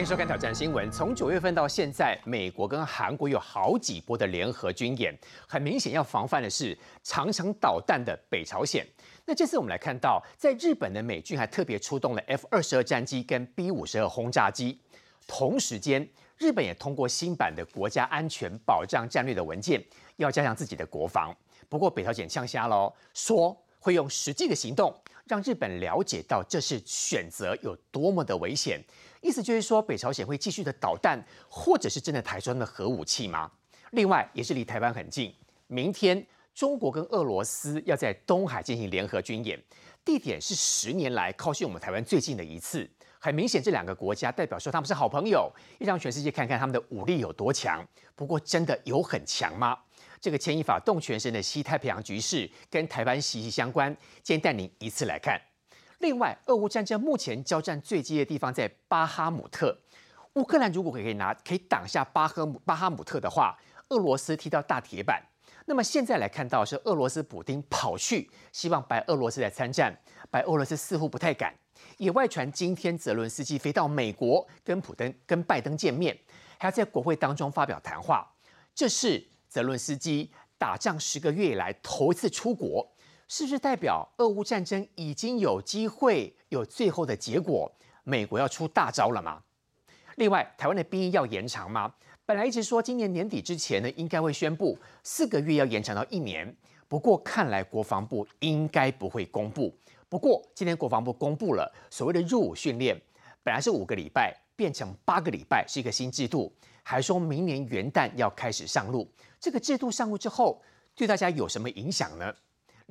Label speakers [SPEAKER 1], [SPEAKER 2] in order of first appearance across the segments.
[SPEAKER 1] 欢迎收看《挑战新闻》。从九月份到现在，美国跟韩国有好几波的联合军演，很明显要防范的是常常导弹的北朝鲜。那这次我们来看到，在日本的美军还特别出动了 F 二十二战机跟 B 五十二轰炸机。同时间，日本也通过新版的国家安全保障战略的文件，要加强自己的国防。不过北朝鲜呛瞎喽，说会用实际的行动让日本了解到这是选择有多么的危险。意思就是说，北朝鲜会继续的导弹，或者是真的台装的核武器吗？另外，也是离台湾很近。明天，中国跟俄罗斯要在东海进行联合军演，地点是十年来靠近我们台湾最近的一次。很明显，这两个国家代表说他们是好朋友，要让全世界看看他们的武力有多强。不过，真的有很强吗？这个牵一发动全身的西太平洋局势跟台湾息息相关。今天带您一次来看。另外，俄乌战争目前交战最激烈的地方在巴哈姆特。乌克兰如果可以拿可以挡下巴赫姆巴哈姆特的话，俄罗斯踢到大铁板。那么现在来看到是俄罗斯补丁跑去希望白俄罗斯来参战，白俄罗斯似乎不太敢。也外传今天泽伦斯基飞到美国跟普登跟拜登见面，还要在国会当中发表谈话。这是泽伦斯基打仗十个月以来头一次出国。是不是代表俄乌战争已经有机会有最后的结果？美国要出大招了吗？另外，台湾的兵役要延长吗？本来一直说今年年底之前呢，应该会宣布四个月要延长到一年。不过看来国防部应该不会公布。不过今天国防部公布了所谓的入伍训练，本来是五个礼拜变成八个礼拜，是一个新制度，还说明年元旦要开始上路。这个制度上路之后，对大家有什么影响呢？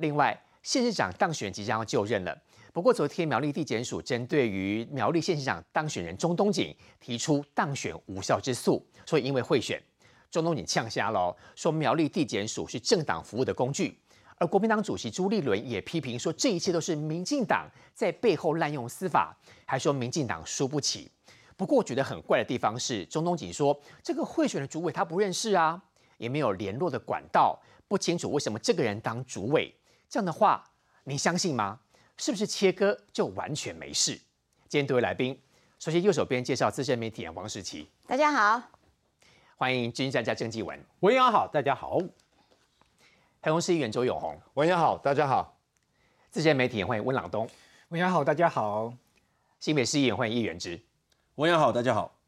[SPEAKER 1] 另外，县市长当选即将要就任了。不过，昨天苗栗地检署针对于苗栗县市长当选人钟东锦提出当选无效之诉，所以因为贿选，钟东锦呛瞎了，说苗栗地检署是政党服务的工具。而国民党主席朱立伦也批评说，这一切都是民进党在背后滥用司法，还说民进党输不起。不过，我觉得很怪的地方是，钟东锦说这个贿选的主委他不认识啊，也没有联络的管道，不清楚为什么这个人当主委。这样的话，你相信吗？是不是切割就完全没事？今天多位来宾，首先右手边介绍资深媒体人王世奇，
[SPEAKER 2] 大家好；
[SPEAKER 1] 欢迎军专家郑继文，
[SPEAKER 3] 文扬好，大家好；
[SPEAKER 1] 台中市议员周永红，
[SPEAKER 4] 文扬好，大家好；
[SPEAKER 1] 资深媒体人欢迎温朗东，
[SPEAKER 5] 文扬好，大家好；
[SPEAKER 1] 新北市议员欢迎叶元之，
[SPEAKER 6] 文扬好，大家好。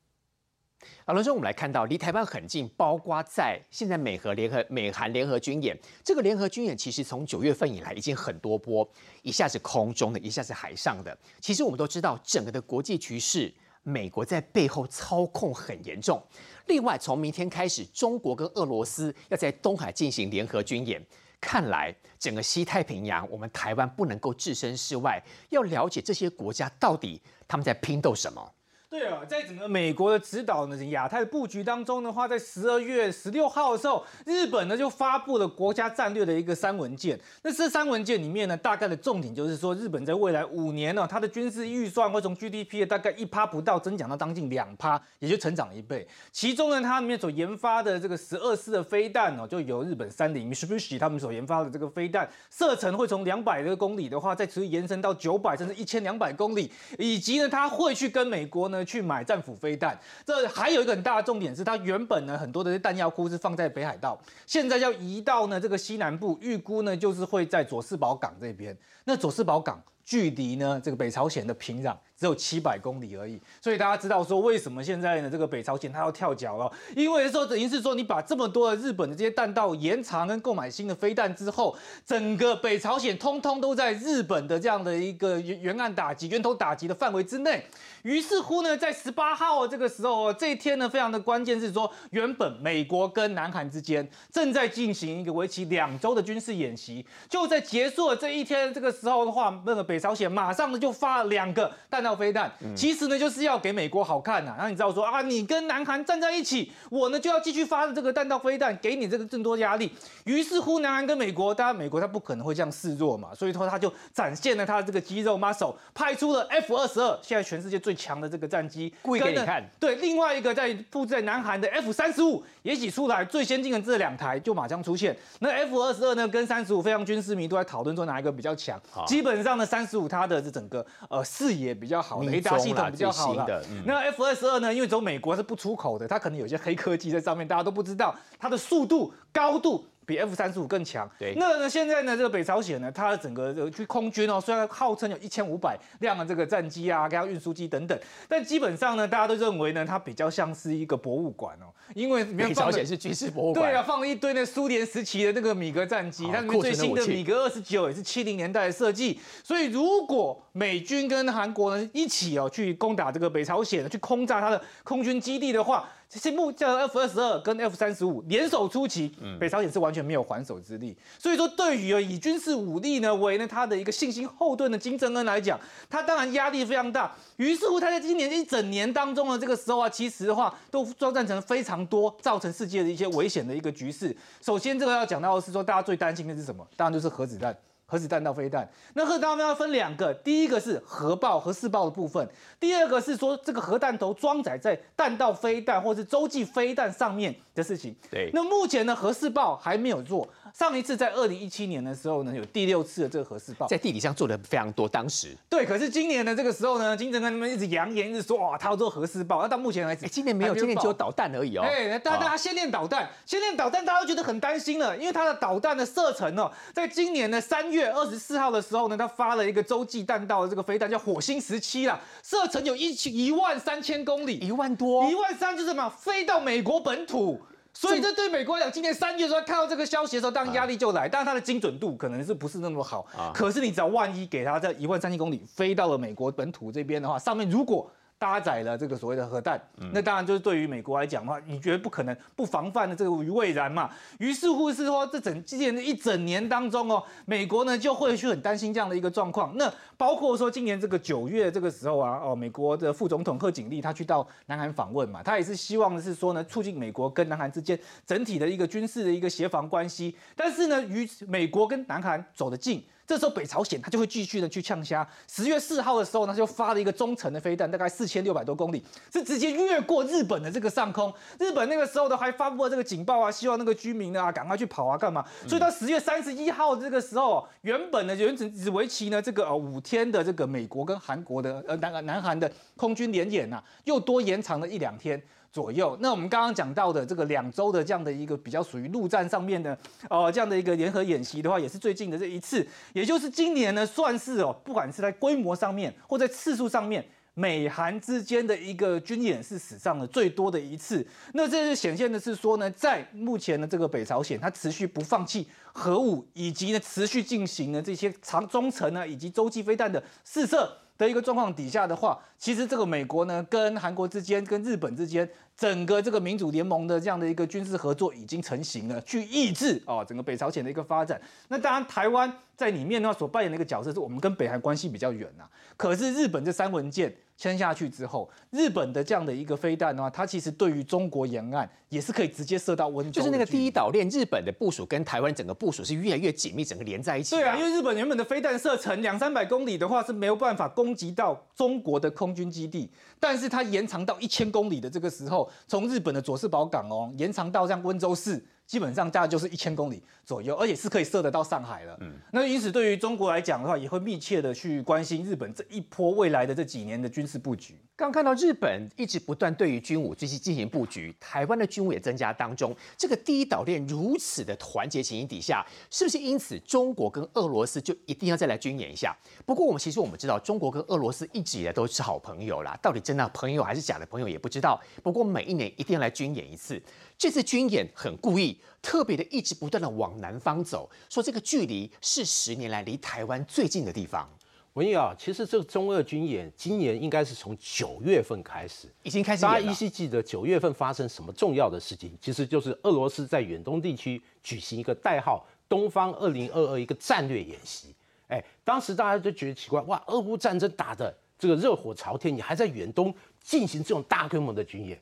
[SPEAKER 1] 老罗说，我们来看到离台湾很近，包括在现在美和联合美韩联合军演。这个联合军演其实从九月份以来已经很多波，一下是空中的，一下是海上的。其实我们都知道，整个的国际局势，美国在背后操控很严重。另外，从明天开始，中国跟俄罗斯要在东海进行联合军演，看来整个西太平洋，我们台湾不能够置身事外，要了解这些国家到底他们在拼斗什么。
[SPEAKER 5] 对啊，在整个美国的指导呢亚太的布局当中的话，在十二月十六号的时候，日本呢就发布了国家战略的一个三文件。那这三文件里面呢，大概的重点就是说，日本在未来五年呢，它的军事预算会从 GDP 的大概一趴不到增长到将近两趴，也就成长一倍。其中呢，它里面所研发的这个十二式的飞弹哦，就由日本三菱 Mitsubishi 他们所研发的这个飞弹，射程会从两百个公里的话，再持续延伸到九百甚至一千两百公里，以及呢，它会去跟美国呢。去买战斧飞弹，这还有一个很大的重点是，它原本呢很多的弹药库是放在北海道，现在要移到呢这个西南部，预估呢就是会在佐世保港这边。那佐世保港距离呢这个北朝鲜的平壤。只有七百公里而已，所以大家知道说为什么现在呢这个北朝鲜它要跳脚了？因为说等于是说你把这么多的日本的这些弹道延长跟购买新的飞弹之后，整个北朝鲜通通都在日本的这样的一个原岸打击、源头打击的范围之内。于是乎呢，在十八号这个时候，这一天呢非常的关键是说，原本美国跟南韩之间正在进行一个为期两周的军事演习，就在结束了这一天这个时候的话，那个北朝鲜马上呢就发了两个弹道。飞弹其实呢就是要给美国好看呐，然后你知道说啊，你跟南韩站在一起，我呢就要继续发这个弹道飞弹，给你这个更多压力。于是乎，南韩跟美国，当然美国他不可能会这样示弱嘛，所以说他就展现了他的这个肌肉 muscle，派出了 F 二十二，现在全世界最强的这个战机，
[SPEAKER 1] 故意给你看。
[SPEAKER 5] 对，另外一个在布置在南韩的 F 三十五也许出来，最先进的这两台就马上出现。那 F 二十二呢，跟三十五非常军事迷都在讨论说哪一个比较强。基本上呢，三十五它的这整个呃视野比较。好的，雷达系统比较好
[SPEAKER 1] 的。
[SPEAKER 5] 那 F 二十二呢？因为走美国是不出口的，它可能有些黑科技在上面，大家都不知道它的速度、高度。比 F 三十五更强。
[SPEAKER 1] 对，
[SPEAKER 5] 那呢？现在呢？这个北朝鲜呢，它的整个去空军哦，虽然号称有一千五百辆的这个战机啊，加运输机等等，但基本上呢，大家都认为呢，它比较像是一个博物馆哦，因为
[SPEAKER 1] 北朝鲜是军事博物馆。
[SPEAKER 5] 对啊，放了一堆那苏联时期的那个米格战机，它里面最新的米格二十九也是七零年代的设计。所以如果美军跟韩国呢一起哦去攻打这个北朝鲜，去空炸它的空军基地的话，这些木叫 F 二十二跟 F 三十五联手出击，北朝鲜是完全没有还手之力。所以说，对于以军事武力呢为呢他的一个信心后盾的金正恩来讲，他当然压力非常大。于是乎，他在今年一整年当中的这个时候啊，其实的话都装战成非常多，造成世界的一些危险的一个局势。首先，这个要讲到的是说，大家最担心的是什么？当然就是核子弹。核子弹道飞弹，那核弹要分两个，第一个是核爆、核试爆的部分，第二个是说这个核弹头装载在弹道飞弹或是洲际飞弹上面的事情。
[SPEAKER 1] 对，
[SPEAKER 5] 那目前呢，核试爆还没有做。上一次在二零一七年的时候呢，有第六次的这个核试爆，
[SPEAKER 1] 在地理上做的非常多。当时
[SPEAKER 5] 对，可是今年的这个时候呢，金正恩他们一直扬言，一直说哇，他要做核试爆。那到目前为止，
[SPEAKER 1] 今年没有，今年只有导弹而已哦。
[SPEAKER 5] 哎，大家先练导弹，先练导弹，大家都觉得很担心了，因为它的导弹的射程哦，在今年的三月二十四号的时候呢，他发了一个洲际弹道的这个飞弹，叫火星十七啦，射程有一千一万三千公里，
[SPEAKER 1] 一万多，
[SPEAKER 5] 一万三就是什么，飞到美国本土。所以这对美国来讲，今年三月的时候看到这个消息的时候，当然压力就来。但是它的精准度可能是不是那么好？可是你只要万一给它在一万三千公里飞到了美国本土这边的话，上面如果搭载了这个所谓的核弹，那当然就是对于美国来讲的话，你觉得不可能不防范的这个于未然嘛？于是乎是说，这整今年的一整年当中哦，美国呢就会去很担心这样的一个状况。那包括说今年这个九月这个时候啊，哦，美国的副总统贺锦丽他去到南韩访问嘛，他也是希望的是说呢，促进美国跟南韩之间整体的一个军事的一个协防关系。但是呢，与美国跟南韩走得近。这时候北朝鲜他就会继续的去呛虾。十月四号的时候呢，就发了一个中程的飞弹，大概四千六百多公里，是直接越过日本的这个上空。日本那个时候呢，还发布了这个警报啊，希望那个居民呢啊赶快去跑啊干嘛？所以到十月三十一号这个时候，原本呢原只只为期呢这个呃五天的这个美国跟韩国的呃南南韩的空军联演呐，又多延长了一两天。左右，那我们刚刚讲到的这个两周的这样的一个比较属于陆战上面的哦这样的一个联合演习的话，也是最近的这一次，也就是今年呢算是哦，不管是在规模上面或在次数上面，美韩之间的一个军演是史上的最多的一次。那这是显现的是说呢，在目前的这个北朝鲜，它持续不放弃核武，以及呢持续进行呢这些长中程呢以及洲际飞弹的试射。的一个状况底下的话，其实这个美国呢，跟韩国之间、跟日本之间，整个这个民主联盟的这样的一个军事合作已经成型了，去抑制啊整个北朝鲜的一个发展。那当然，台湾在里面的话所扮演的一个角色是我们跟北韩关系比较远呐。可是日本这三文件。签下去之后，日本的这样的一个飞弹的话，它其实对于中国沿岸也是可以直接射到温州。
[SPEAKER 1] 就是那个第一岛链，日本的部署跟台湾整个部署是越来越紧密，整个连在一起。
[SPEAKER 5] 对啊，因为日本原本的飞弹射程两三百公里的话是没有办法攻击到中国的空军基地，但是它延长到一千公里的这个时候，从日本的佐世保港哦，延长到像温州市。基本上大概就是一千公里左右，而且是可以射得到上海了。嗯，那因此对于中国来讲的话，也会密切的去关心日本这一波未来的这几年的军事布局。
[SPEAKER 1] 刚看到日本一直不断对于军武进行进行布局，台湾的军武也增加当中。这个第一岛链如此的团结情形底下，是不是因此中国跟俄罗斯就一定要再来军演一下？不过我们其实我们知道，中国跟俄罗斯一直以来都是好朋友啦，到底真的朋友还是假的朋友也不知道。不过每一年一定要来军演一次。这次军演很故意，特别的一直不断的往南方走，说这个距离是十年来离台湾最近的地方。
[SPEAKER 2] 文毅啊，其实这个中俄军演今年应该是从九月份开始，
[SPEAKER 1] 已经开始。
[SPEAKER 2] 大家依稀记得九月份发生什么重要的事情？其实就是俄罗斯在远东地区举行一个代号“东方二零二二”一个战略演习。哎，当时大家就觉得奇怪，哇，俄乌战争打的这个热火朝天，你还在远东进行这种大规模的军演？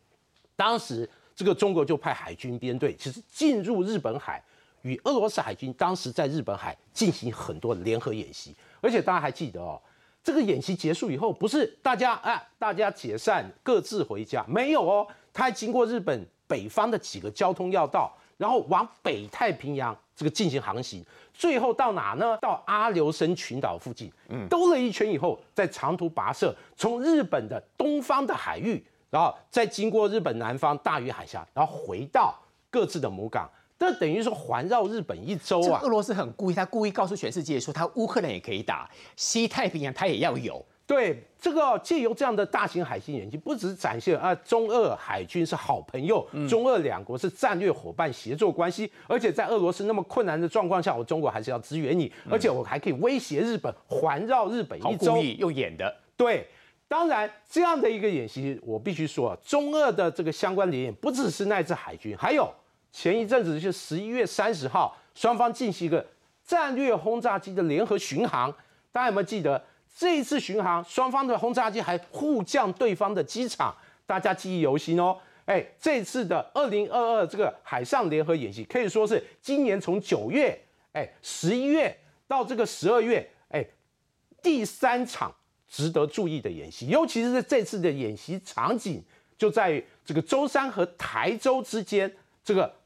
[SPEAKER 2] 当时。这个中国就派海军编队，其实进入日本海，与俄罗斯海军当时在日本海进行很多联合演习，而且大家还记得哦，这个演习结束以后，不是大家啊，大家解散各自回家，没有哦，他还经过日本北方的几个交通要道，然后往北太平洋这个进行航行，最后到哪呢？到阿留申群岛附近，兜了一圈以后，再长途跋涉，从日本的东方的海域，然后再经过日本南方大隅海峡，然后回到各自的母港。这等于是环绕日本一周啊！
[SPEAKER 1] 这俄罗斯很故意，他故意告诉全世界说，他乌克兰也可以打，西太平洋他也要有。
[SPEAKER 2] 对，这个借由这样的大型海星演习，不只是展现啊中俄海军是好朋友，中俄两国是战略伙伴协作关系，而且在俄罗斯那么困难的状况下，我中国还是要支援你，而且我还可以威胁日本，环绕日本一周。
[SPEAKER 1] 故意又演的。
[SPEAKER 2] 对，当然这样的一个演习，我必须说，中俄的这个相关联演不只是那支海军，还有。前一阵子就十一月三十号，双方进行一个战略轰炸机的联合巡航。大家有没有记得这一次巡航，双方的轰炸机还互降对方的机场？大家记忆犹新哦。哎，这次的二零二二这个海上联合演习，可以说是今年从九月、哎十一月到这个十二月，哎第三场值得注意的演习。尤其是这次的演习场景，就在于这个舟山和台州之间这个。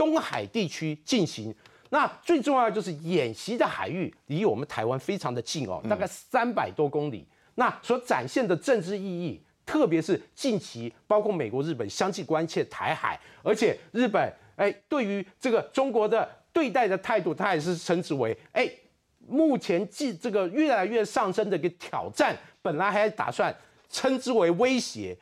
[SPEAKER 2] 东海地区进行，那最重要就是演习的海域离我们台湾非常的近哦，大概三百多公里。那所展现的政治意义，特别是近期包括美国、日本相继关切台海，而且日本哎对于这个中国的对待的态度，他也是称之为哎目前既这个越来越上升的一个挑战，本来还打算称之为威胁。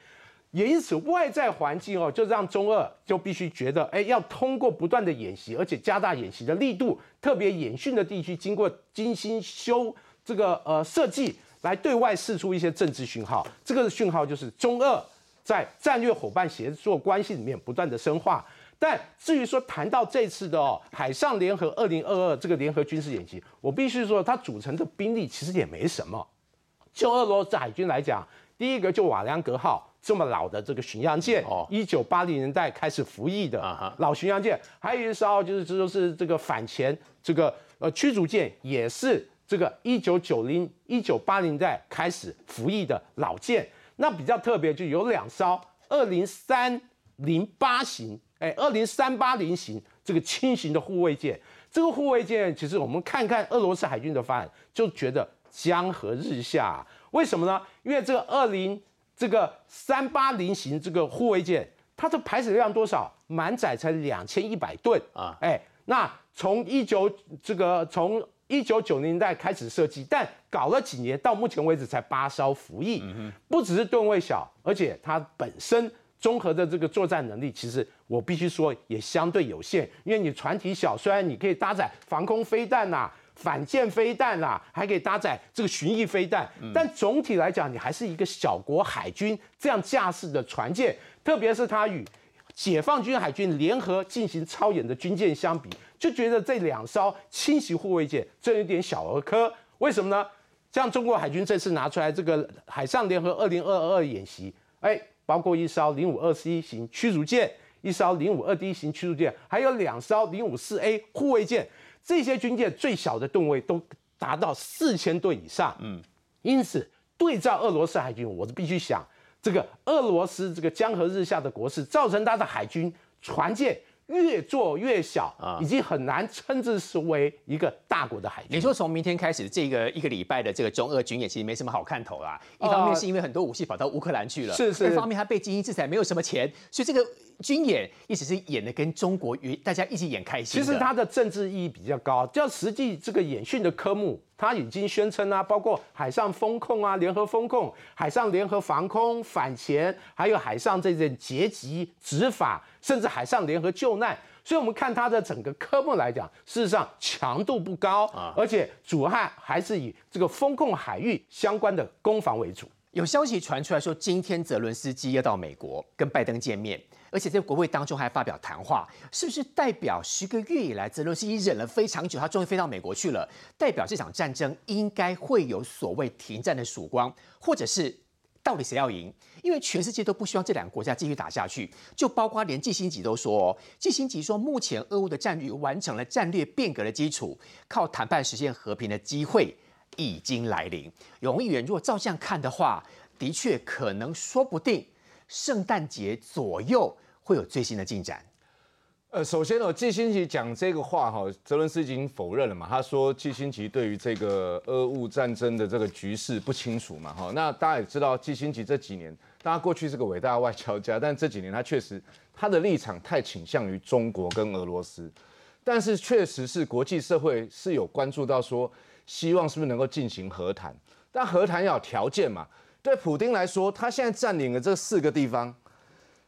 [SPEAKER 2] 也因此，外在环境哦，就让中俄就必须觉得，哎，要通过不断的演习，而且加大演习的力度，特别演训的地区，经过精心修这个呃设计，来对外释出一些政治讯号。这个讯号就是中俄在战略伙伴协作关系里面不断的深化。但至于说谈到这次的海上联合二零二二这个联合军事演习，我必须说，它组成的兵力其实也没什么。就俄罗斯海军来讲，第一个就瓦良格号。这么老的这个巡洋舰，一九八零年代开始服役的老巡洋舰，还有一艘就是这就是这个反潜这个呃驱逐舰，也是这个一九九零一九八零代开始服役的老舰。那比较特别就有两艘二零三零八型，哎，二零三八零型这个轻型的护卫舰。这个护卫舰其实我们看看俄罗斯海军的发展，就觉得江河日下。为什么呢？因为这个二零。这个三八零型这个护卫舰，它的排水量多少？满载才两千一百吨啊！哎，那从一九这个从一九九零年代开始设计，但搞了几年，到目前为止才八艘服役。不只是吨位小，而且它本身综合的这个作战能力，其实我必须说也相对有限。因为你船体小，虽然你可以搭载防空飞弹呐。反舰飞弹啦，还可以搭载这个巡弋飞弹，但总体来讲，你还是一个小国海军这样架势的船舰，特别是它与解放军海军联合进行操演的军舰相比，就觉得这两艘轻型护卫舰真有点小儿科。为什么呢？像中国海军这次拿出来这个海上联合二零二二演习，哎，包括一艘零五二 C 型驱逐舰，一艘零五二 D 型驱逐舰，还有两艘零五四 A 护卫舰。这些军舰最小的吨位都达到四千吨以上，嗯，因此对照俄罗斯海军，我是必须想，这个俄罗斯这个江河日下的国势，造成它的海军船舰。越做越小啊，已经很难称之为一个大国的海军。
[SPEAKER 1] 你说从明天开始这个一个礼拜的这个中俄军演，其实没什么好看头啦。一方面是因为很多武器跑到乌克兰去了，
[SPEAKER 2] 是是；
[SPEAKER 1] 一方面他被经济制裁，没有什么钱，所以这个军演一直是演的跟中国与大家一起演开心。
[SPEAKER 2] 其实它的政治意义比较高，就实际这个演训的科目。它已经宣称啊，包括海上风控啊、联合风控、海上联合防空、反潜，还有海上这种劫击执法，甚至海上联合救难。所以，我们看它的整个科目来讲，事实上强度不高啊，而且主要还是以这个风控海域相关的攻防为主。
[SPEAKER 1] 有消息传出来说，今天泽伦斯基要到美国跟拜登见面。而且在国会当中还发表谈话，是不是代表十个月以来泽连斯基忍了非常久，他终于飞到美国去了？代表这场战争应该会有所谓停战的曙光，或者是到底谁要赢？因为全世界都不希望这两个国家继续打下去，就包括连季新吉都说，季新吉说，目前俄乌的战略完成了战略变革的基础，靠谈判实现和平的机会已经来临。永议员如果照这样看的话，的确可能说不定。圣诞节左右会有最新的进展。
[SPEAKER 3] 呃，首先呢，季新奇讲这个话哈，泽伦斯基已经否认了嘛。他说季新奇对于这个俄乌战争的这个局势不清楚嘛。哈，那大家也知道，季新奇这几年，当然过去是个伟大的外交家，但这几年他确实他的立场太倾向于中国跟俄罗斯。但是确实是国际社会是有关注到说，希望是不是能够进行和谈，但和谈要有条件嘛。对普京来说，他现在占领了这四个地方，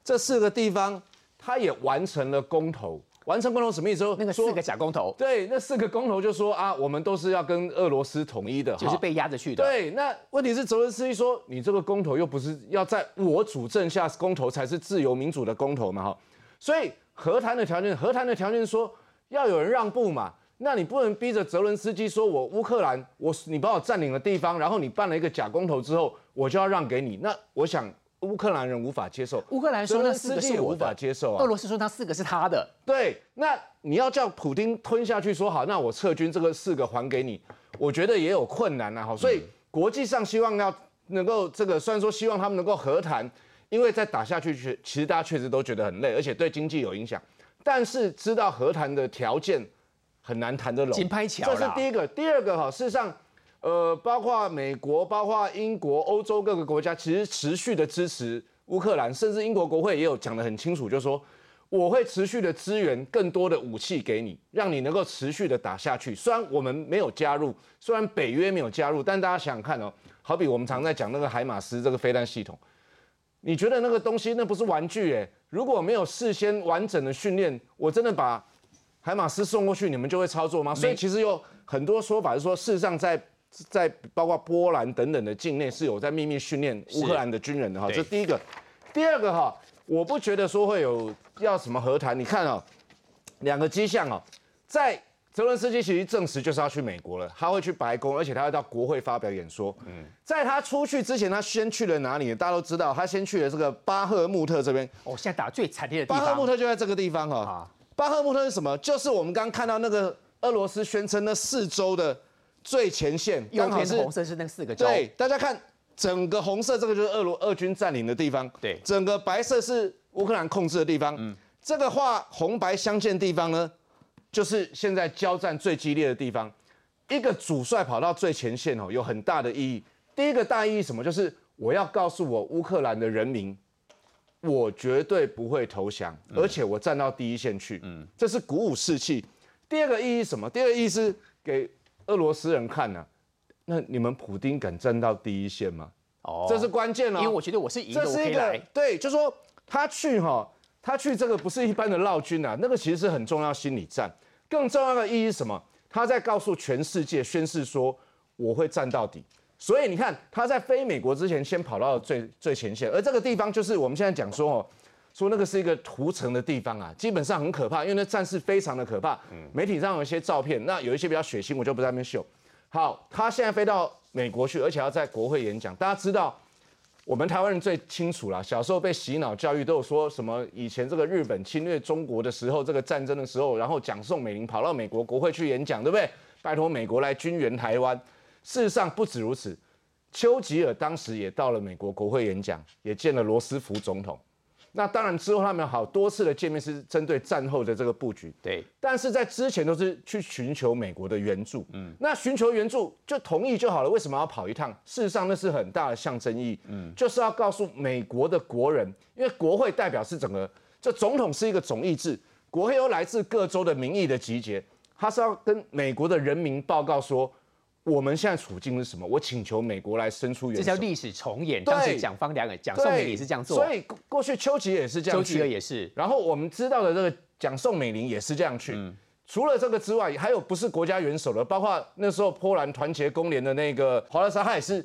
[SPEAKER 3] 这四个地方。他也完成了公投，完成公投什么意思？
[SPEAKER 1] 那个四个假公投，
[SPEAKER 3] 对，那四个公投就说啊，我们都是要跟俄罗斯统一的，
[SPEAKER 1] 就是被压着去的。
[SPEAKER 3] 对，那问题是泽连斯基说，你这个公投又不是要在我主政下公投才是自由民主的公投嘛？哈，所以和谈的条件，和谈的条件说要有人让步嘛，那你不能逼着泽伦斯基说我乌克兰，我你把我占领了地方，然后你办了一个假公投之后，我就要让给你，那我想。乌克兰人无法接受，
[SPEAKER 1] 乌克兰说那四个是
[SPEAKER 3] 无法接受啊。
[SPEAKER 1] 俄罗斯说那四个是他的，
[SPEAKER 3] 对。那你要叫普京吞下去，说好，那我撤军，这个四个还给你，我觉得也有困难啊。哈，所以国际上希望要能够这个，虽然说希望他们能够和谈，因为再打下去，确其实大家确实都觉得很累，而且对经济有影响。但是知道和谈的条件很难谈得拢，
[SPEAKER 1] 紧拍桥
[SPEAKER 3] 这是第一个，第二个哈，事实上。呃，包括美国、包括英国、欧洲各个国家，其实持续的支持乌克兰，甚至英国国会也有讲得很清楚，就是说我会持续的支援更多的武器给你，让你能够持续的打下去。虽然我们没有加入，虽然北约没有加入，但大家想想看哦，好比我们常在讲那个海马斯这个飞弹系统，你觉得那个东西那不是玩具诶？如果没有事先完整的训练，我真的把海马斯送过去，你们就会操作吗？所以其实有很多说法是说，事实上在在包括波兰等等的境内是有在秘密训练乌克兰的军人的哈，这第一个。第二个哈，我不觉得说会有要什么和谈。你看哦，两个迹象哦，在泽伦斯基其实证实就是要去美国了，他会去白宫，而且他会到国会发表演说。嗯，在他出去之前，他先去了哪里？大家都知道，他先去了这个巴赫穆特这边。
[SPEAKER 1] 哦，现在打最惨烈的地
[SPEAKER 3] 方。巴赫穆特就在这个地方哈。巴赫穆特是什么？就是我们刚刚看到那个俄罗斯宣称那四周的。最前线，
[SPEAKER 1] 刚好是红色是那四个州。
[SPEAKER 3] 对，大家看，整个红色这个就是俄罗俄军占领的地方。
[SPEAKER 1] 对，
[SPEAKER 3] 整个白色是乌克兰控制的地方。嗯，这个画红白相间地方呢，就是现在交战最激烈的地方。一个主帅跑到最前线哦，有很大的意义。第一个大意义什么？就是我要告诉我乌克兰的人民，我绝对不会投降，而且我站到第一线去。嗯，这是鼓舞士气。第二个意义什么？第二个意思给。俄罗斯人看呢，那你们普丁敢站到第一线吗？哦，这是关键
[SPEAKER 1] 哦。因为我觉得我是赢的，
[SPEAKER 3] 这是一个对，就说他去哈，他去这个不是一般的绕军啊，那个其实是很重要心理战。更重要的意义是什么？他在告诉全世界宣誓说我会站到底。所以你看他在飞美国之前，先跑到最最前线，而这个地方就是我们现在讲说哦。说那个是一个屠城的地方啊，基本上很可怕，因为那战事非常的可怕。媒体上有一些照片，那有一些比较血腥，我就不在那边秀。好，他现在飞到美国去，而且要在国会演讲。大家知道，我们台湾人最清楚了，小时候被洗脑教育都有说什么，以前这个日本侵略中国的时候，这个战争的时候，然后蒋宋美龄跑到美国国会去演讲，对不对？拜托美国来军援台湾。事实上不止如此，丘吉尔当时也到了美国国会演讲，也见了罗斯福总统。那当然，之后他们好多次的见面是针对战后的这个布局，
[SPEAKER 1] 对。
[SPEAKER 3] 但是在之前都是去寻求美国的援助，嗯。那寻求援助就同意就好了，为什么要跑一趟？事实上那是很大的象征意义，嗯，就是要告诉美国的国人，因为国会代表是整个，这总统是一个总意志，国会由来自各州的民意的集结，他是要跟美国的人民报告说。我们现在处境是什么？我请求美国来伸出援手。
[SPEAKER 1] 这叫历史重演。当时蒋方两个蒋宋美龄是这样做，
[SPEAKER 3] 所以过去丘吉尔也是这样。
[SPEAKER 1] 丘吉尔也是。
[SPEAKER 3] 然后我们知道的这个蒋宋美龄也是这样去。除了这个之外，还有不是国家元首的，包括那时候波兰团结工联的那个华勒莎，他也是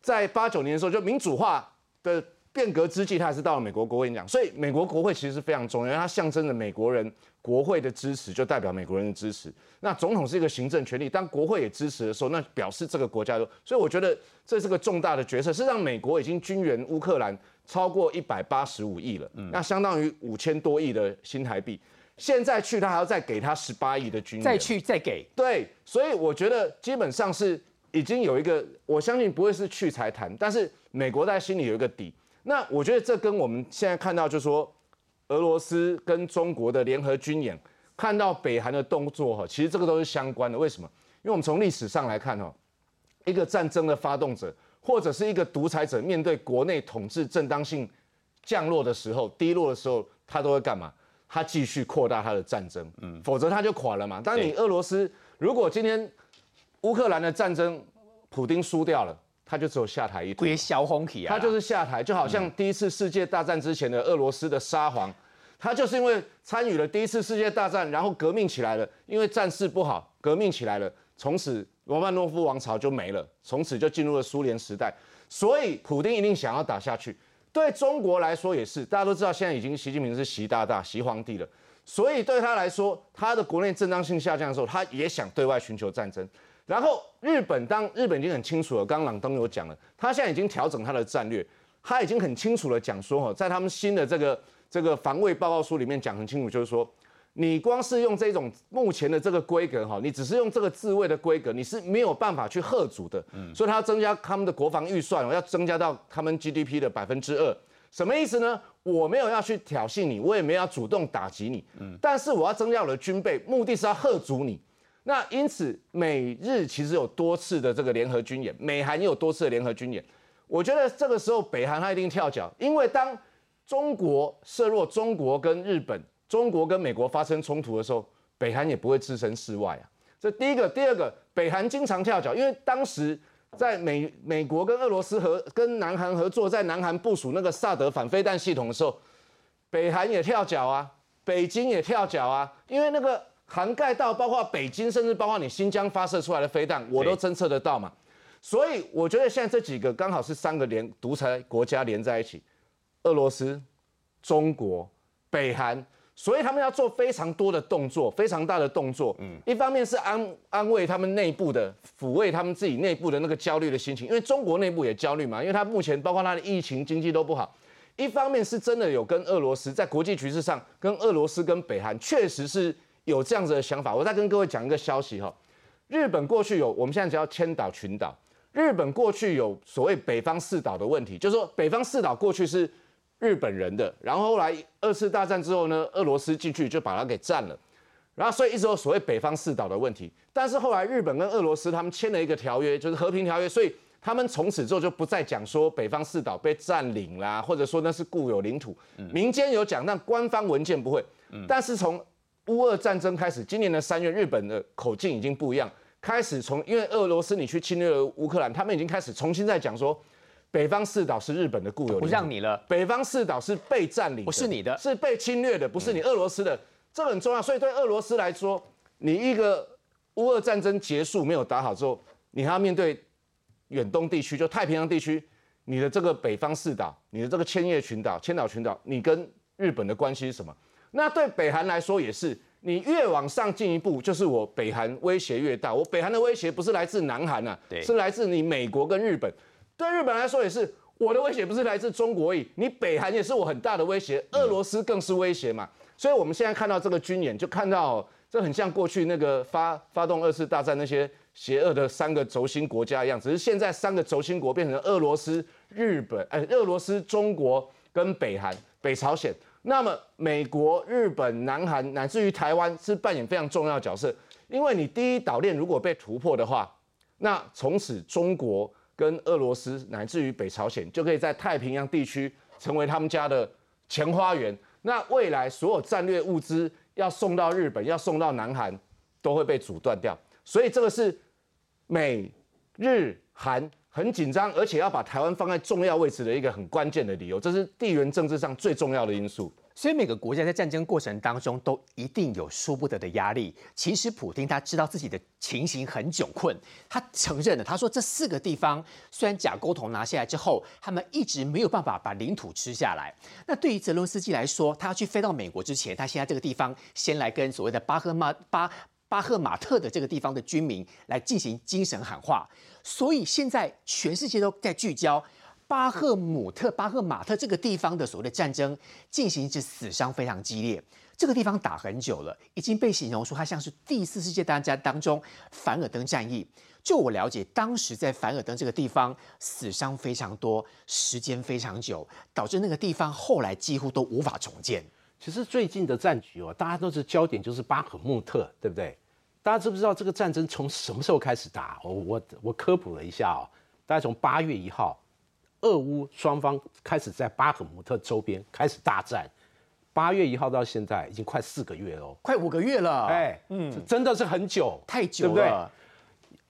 [SPEAKER 3] 在八九年的时候就民主化的。变革之际，他还是到了美国国会讲，所以美国国会其实是非常重要，因为它象征着美国人国会的支持，就代表美国人的支持。那总统是一个行政权力，当国会也支持的时候，那表示这个国家都。所以我觉得这是个重大的决策，是让美国已经军援乌克兰超过一百八十五亿了，那相当于五千多亿的新台币。现在去他还要再给他十八亿的军援，
[SPEAKER 1] 再去再给。
[SPEAKER 3] 对，所以我觉得基本上是已经有一个，我相信不会是去才谈，但是美国在心里有一个底。那我觉得这跟我们现在看到，就是说，俄罗斯跟中国的联合军演，看到北韩的动作哈，其实这个都是相关的。为什么？因为我们从历史上来看哈，一个战争的发动者或者是一个独裁者，面对国内统治正当性降落的时候、低落的时候，他都会干嘛？他继续扩大他的战争，嗯，否则他就垮了嘛。当你俄罗斯如果今天乌克兰的战争，普丁输掉了，他就只有下台一
[SPEAKER 1] 堆小红旗啊，
[SPEAKER 3] 他就是下台，就好像第一次世界大战之前的俄罗斯的沙皇，他就是因为参与了第一次世界大战，然后革命起来了，因为战事不好，革命起来了，从此罗曼诺夫王朝就没了，从此就进入了苏联时代，所以普丁一定想要打下去。对中国来说也是，大家都知道现在已经习近平是习大大、习皇帝了，所以对他来说，他的国内正当性下降的时候，他也想对外寻求战争。然后日本当日本已经很清楚了，刚刚朗东有讲了，他现在已经调整他的战略，他已经很清楚的讲说哈，在他们新的这个这个防卫报告书里面讲很清楚，就是说，你光是用这种目前的这个规格哈，你只是用这个自卫的规格，你是没有办法去贺阻的，所以他要增加他们的国防预算，要增加到他们 GDP 的百分之二，什么意思呢？我没有要去挑衅你，我也没有要主动打击你，但是我要增加我的军备，目的是要贺阻你。那因此，美日其实有多次的这个联合军演，美韩也有多次的联合军演。我觉得这个时候北韩他一定跳脚，因为当中国设若中国跟日本、中国跟美国发生冲突的时候，北韩也不会置身事外啊。这第一个，第二个，北韩经常跳脚，因为当时在美美国跟俄罗斯合跟南韩合作，在南韩部署那个萨德反飞弹系统的时候，北韩也跳脚啊，北京也跳脚啊，因为那个。涵盖到包括北京，甚至包括你新疆发射出来的飞弹，我都侦测得到嘛。所以我觉得现在这几个刚好是三个连独裁国家连在一起，俄罗斯、中国、北韩，所以他们要做非常多的动作，非常大的动作。嗯，一方面是安安慰他们内部的，抚慰他们自己内部的那个焦虑的心情，因为中国内部也焦虑嘛，因为他目前包括他的疫情、经济都不好。一方面是真的有跟俄罗斯在国际局势上，跟俄罗斯跟北韩确实是。有这样子的想法，我再跟各位讲一个消息哈。日本过去有，我们现在只要千岛群岛。日本过去有所谓北方四岛的问题，就是说北方四岛过去是日本人的，然后后来二次大战之后呢，俄罗斯进去就把它给占了，然后所以一直有所谓北方四岛的问题。但是后来日本跟俄罗斯他们签了一个条约，就是和平条约，所以他们从此之后就不再讲说北方四岛被占领啦，或者说那是固有领土。民间有讲，但官方文件不会。但是从乌俄战争开始，今年的三月，日本的口径已经不一样，开始从因为俄罗斯你去侵略了乌克兰，他们已经开始重新在讲说，北方四岛是日本的固有，
[SPEAKER 1] 不让你了。
[SPEAKER 3] 北方四岛是被占领，
[SPEAKER 1] 不是你的，
[SPEAKER 3] 是被侵略的，不是你俄罗斯的，这很重要。所以对俄罗斯来说，你一个乌俄战争结束没有打好之后，你还要面对远东地区，就太平洋地区，你的这个北方四岛，你的这个千叶群岛、千岛群岛，你跟日本的关系是什么？那对北韩来说也是，你越往上进一步，就是我北韩威胁越大。我北韩的威胁不是来自南韩啊，是来自你美国跟日本。对日本来说也是，我的威胁不是来自中国已，你北韩也是我很大的威胁，俄罗斯更是威胁嘛。所以我们现在看到这个军演，就看到这很像过去那个发发动二次大战那些邪恶的三个轴心国家一样，只是现在三个轴心国变成俄罗斯、日本，哎，俄罗斯、中国跟北韩、北朝鲜。那么，美国、日本、南韩乃至于台湾是扮演非常重要的角色，因为你第一岛链如果被突破的话，那从此中国跟俄罗斯乃至于北朝鲜就可以在太平洋地区成为他们家的前花园。那未来所有战略物资要送到日本、要送到南韩，都会被阻断掉。所以这个是美日韩。很紧张，而且要把台湾放在重要位置的一个很关键的理由，这是地缘政治上最重要的因素。
[SPEAKER 1] 所以每个国家在战争过程当中都一定有输不得的压力。其实普京他知道自己的情形很窘困，他承认了，他说这四个地方虽然假沟通拿下来之后，他们一直没有办法把领土吃下来。那对于泽伦斯基来说，他要去飞到美国之前，他现在这个地方先来跟所谓的巴赫马巴巴赫马特的这个地方的居民来进行精神喊话。所以现在全世界都在聚焦巴赫姆特、巴赫马特这个地方的所谓的战争进行至死伤非常激烈。这个地方打很久了，已经被形容说它像是第四世界大战当中凡尔登战役。就我了解，当时在凡尔登这个地方死伤非常多，时间非常久，导致那个地方后来几乎都无法重建。
[SPEAKER 2] 其实最近的战局哦，大家都是焦点就是巴赫穆特，对不对？大家知不知道这个战争从什么时候开始打？我我我科普了一下哦，大概从八月一号，俄乌双方开始在巴赫姆特周边开始大战，八月一号到现在已经快四个月了，
[SPEAKER 1] 快五个月了，
[SPEAKER 2] 哎，嗯，真的是很久，
[SPEAKER 1] 太久
[SPEAKER 2] 了。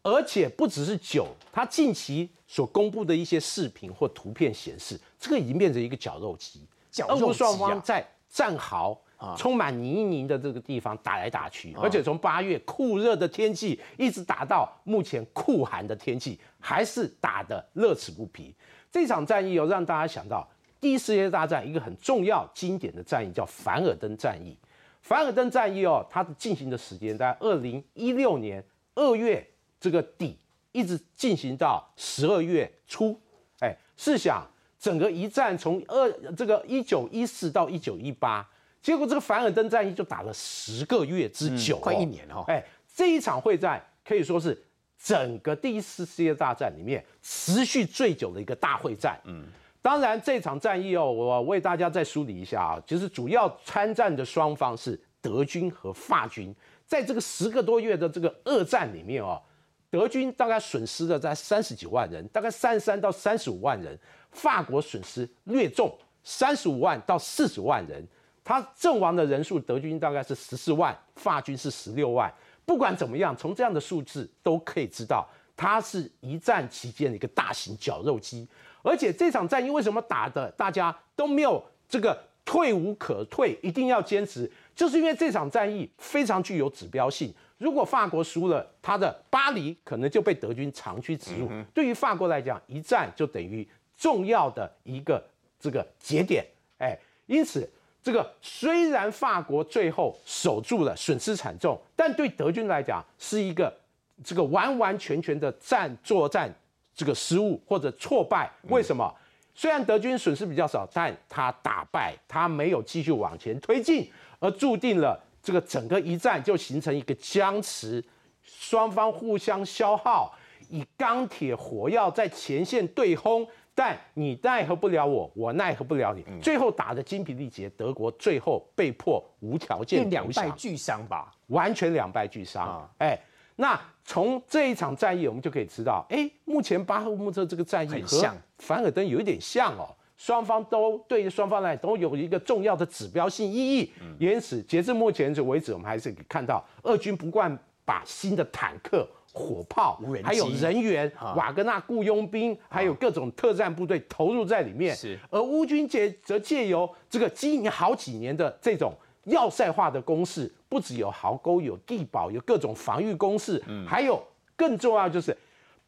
[SPEAKER 2] 而且不只是久，他近期所公布的一些视频或图片显示，这个已经变成一个绞肉机。
[SPEAKER 1] 俄乌
[SPEAKER 2] 双方在战壕充满泥泞的这个地方打来打去，而且从八月酷热的天气一直打到目前酷寒的天气，还是打得乐此不疲。这场战役有让大家想到第一次世界大战一个很重要经典的战役，叫凡尔登战役。凡尔登战役哦，它的进行的时间在二零一六年二月。这个底一直进行到十二月初，哎，试想整个一战从二这个一九一四到一九一八，结果这个凡尔登战役就打了十个月之久，
[SPEAKER 1] 快一年哦，
[SPEAKER 2] 哎，这一场会战可以说是整个第一次世界大战里面持续最久的一个大会战。嗯，当然这场战役哦，我为大家再梳理一下啊，就是主要参战的双方是德军和法军，在这个十个多月的这个二战里面哦。德军大概损失了在三十几万人，大概三十三到三十五万人。法国损失略重，三十五万到四十万人。他阵亡的人数，德军大概是十四万，法军是十六万。不管怎么样，从这样的数字都可以知道，它是一战期间的一个大型绞肉机。而且这场战役为什么打的大家都没有这个退无可退，一定要坚持，就是因为这场战役非常具有指标性。如果法国输了，他的巴黎可能就被德军长驱直入。对于法国来讲，一战就等于重要的一个这个节点。哎，因此这个虽然法国最后守住了，损失惨重，但对德军来讲是一个这个完完全全的战作战这个失误或者挫败。为什么？虽然德军损失比较少，但他打败，他没有继续往前推进，而注定了。这个整个一战就形成一个僵持，双方互相消耗，以钢铁火药在前线对轰，但你奈何不了我，我奈何不了你，最后打得精疲力竭，德国最后被迫无条件
[SPEAKER 1] 两败俱伤吧，
[SPEAKER 2] 完全两败俱伤。哎，那从这一场战役我们就可以知道，哎，目前巴赫穆特这个战役和凡尔登有一点像哦。双方都对于双方来都有一个重要的指标性意义，因此截至目前为止，我们还是可以看到，俄军不断把新的坦克、火炮，还有人员、瓦格纳雇佣兵，还有各种特战部队投入在里面。
[SPEAKER 1] 是，
[SPEAKER 2] 而乌军借则借由这个经营好几年的这种要塞化的攻势，不只有壕沟、有地堡、有各种防御攻势，还有更重要就是。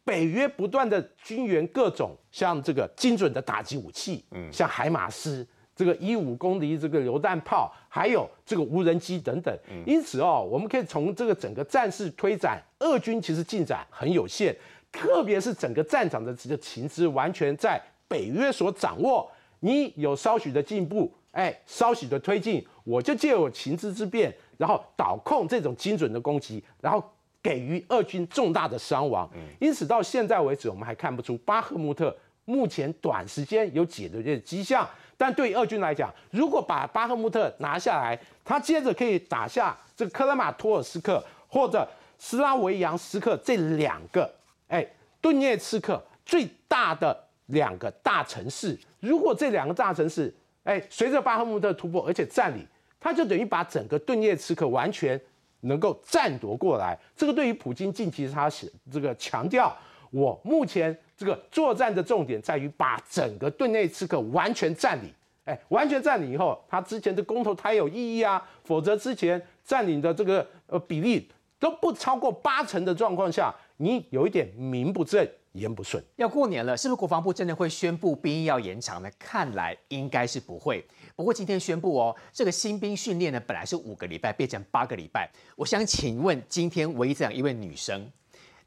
[SPEAKER 2] 北约不断的军援各种像这个精准的打击武器，嗯，像海马斯这个一五公里这个榴弹炮，还有这个无人机等等。因此哦，我们可以从这个整个战事推展，俄军其实进展很有限，特别是整个战场的这个情资完全在北约所掌握。你有稍许的进步，哎，稍许的推进，我就借我情资之便，然后导控这种精准的攻击，然后。给予俄军重大的伤亡，因此到现在为止，我们还看不出巴赫穆特目前短时间有解决的迹象。但对俄军来讲，如果把巴赫穆特拿下来，他接着可以打下这个克拉马托尔斯克或者斯拉维扬斯克这两个，哎，顿涅茨克最大的两个大城市。如果这两个大城市，哎，随着巴赫穆特突破而且占领，他就等于把整个顿涅茨克完全。能够占夺过来，这个对于普京近期他是这个强调，我目前这个作战的重点在于把整个顿内茨克完全占领。哎，完全占领以后，他之前的公投才有意义啊，否则之前占领的这个呃比例都不超过八成的状况下，你有一点名不正言不顺。
[SPEAKER 1] 要过年了，是不是国防部真的会宣布兵役要延长呢？看来应该是不会。不过今天宣布哦，这个新兵训练呢，本来是五个礼拜，变成八个礼拜。我想请问，今天唯一这样一位女生，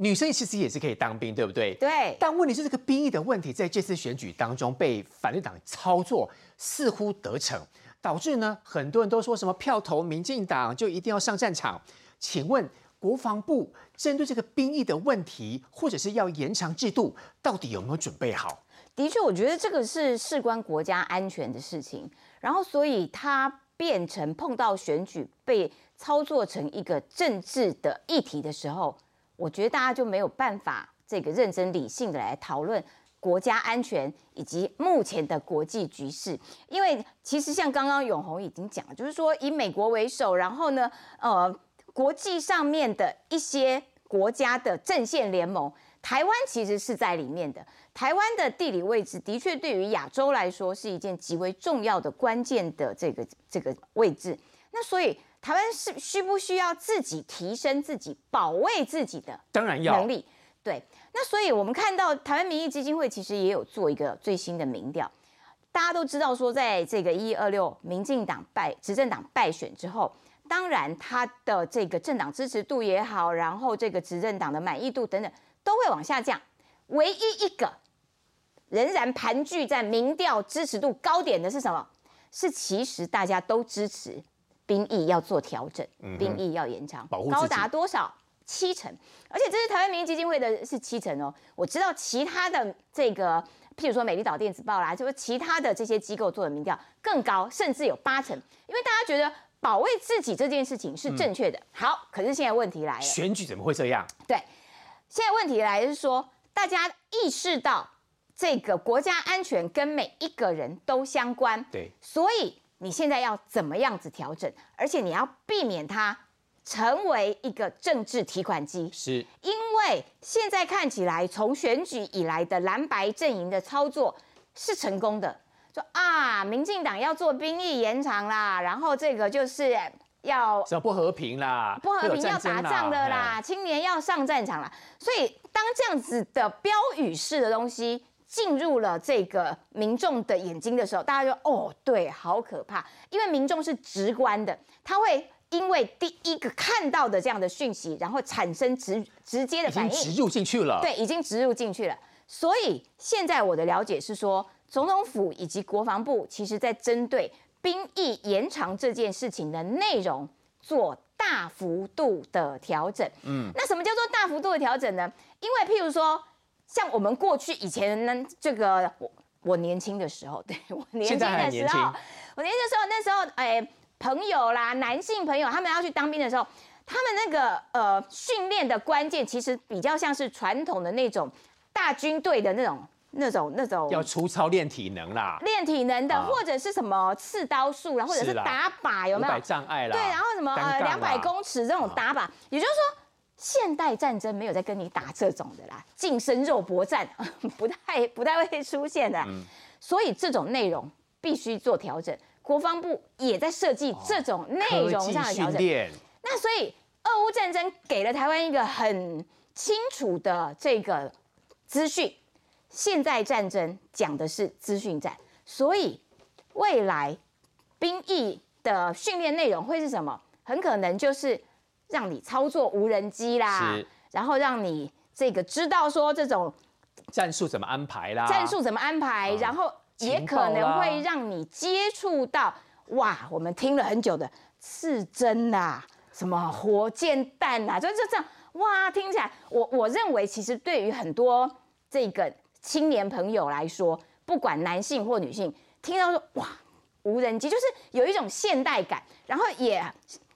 [SPEAKER 1] 女生其实也是可以当兵，对不对？
[SPEAKER 4] 对。
[SPEAKER 1] 但问题是，这个兵役的问题，在这次选举当中被反对党操作，似乎得逞，导致呢，很多人都说什么票投民进党就一定要上战场。请问国防部针对这个兵役的问题，或者是要延长制度，到底有没有准备好？
[SPEAKER 4] 的确，我觉得这个是事关国家安全的事情。然后，所以他。变成碰到选举被操作成一个政治的议题的时候，我觉得大家就没有办法这个认真理性的来讨论国家安全以及目前的国际局势。因为其实像刚刚永红已经讲了，就是说以美国为首，然后呢，呃，国际上面的一些国家的阵线联盟。台湾其实是在里面的。台湾的地理位置的确对于亚洲来说是一件极为重要的关键的这个这个位置。那所以台湾是需不需要自己提升自己保卫自己的
[SPEAKER 1] 当然要
[SPEAKER 4] 能力？对。那所以我们看到台湾民意基金会其实也有做一个最新的民调。大家都知道说，在这个一二六民进党败执政党败选之后，当然他的这个政党支持度也好，然后这个执政党的满意度等等。都会往下降，唯一一个仍然盘踞在民调支持度高点的是什么？是其实大家都支持兵役要做调整，兵役要延长，高达多少？七成，而且这是台湾民意基金会的是七成哦。我知道其他的这个，譬如说美丽岛电子报啦，就是其他的这些机构做的民调更高，甚至有八成，因为大家觉得保卫自己这件事情是正确的。好，可是现在问题来了，
[SPEAKER 1] 选举怎么会这样？
[SPEAKER 4] 对。现在问题来是说，大家意识到这个国家安全跟每一个人都相关，
[SPEAKER 1] 对，
[SPEAKER 4] 所以你现在要怎么样子调整？而且你要避免它成为一个政治提款机，
[SPEAKER 1] 是
[SPEAKER 4] 因为现在看起来从选举以来的蓝白阵营的操作是成功的，说啊，民进党要做兵役延长啦，然后这个就是。要
[SPEAKER 1] 要不和平啦，
[SPEAKER 4] 不和平要打仗的啦，青年要上战场啦。所以当这样子的标语式的东西进入了这个民众的眼睛的时候，大家就哦，对，好可怕，因为民众是直观的，他会因为第一个看到的这样的讯息，然后产生直直接的反应，
[SPEAKER 1] 植入进去了，
[SPEAKER 4] 对，已经植入进去了。所以现在我的了解是说，总统府以及国防部其实在针对。兵役延长这件事情的内容做大幅度的调整，嗯，那什么叫做大幅度的调整呢？因为譬如说，像我们过去以前呢，这个我我年轻的时候，对我年轻的时候，我年轻的时候，那时候哎，朋友啦，男性朋友他们要去当兵的时候，他们那个呃训练的关键其实比较像是传统的那种大军队的那种。那种那种
[SPEAKER 1] 要粗糙练体能啦，
[SPEAKER 4] 练体能的，或者是什么刺刀术啦，或者是打靶，有没有？
[SPEAKER 1] 障碍啦。
[SPEAKER 4] 对，然后什么呃两百公尺这种打靶，也就是说，现代战争没有在跟你打这种的啦，近身肉搏战不太不太会出现的，所以这种内容必须做调整。国防部也在设计这种内容上的调整。那所以，俄乌战争给了台湾一个很清楚的这个资讯。现代战争讲的是资讯战，所以未来兵役的训练内容会是什么？很可能就是让你操作无人机啦，然后让你这个知道说这种
[SPEAKER 1] 战术怎么安排啦，
[SPEAKER 4] 战术怎么安排，然后也可能会让你接触到哇，我们听了很久的刺针呐，什么火箭弹呐，就就这样哇，听起来我我认为其实对于很多这个。青年朋友来说，不管男性或女性，听到说哇，无人机就是有一种现代感，然后也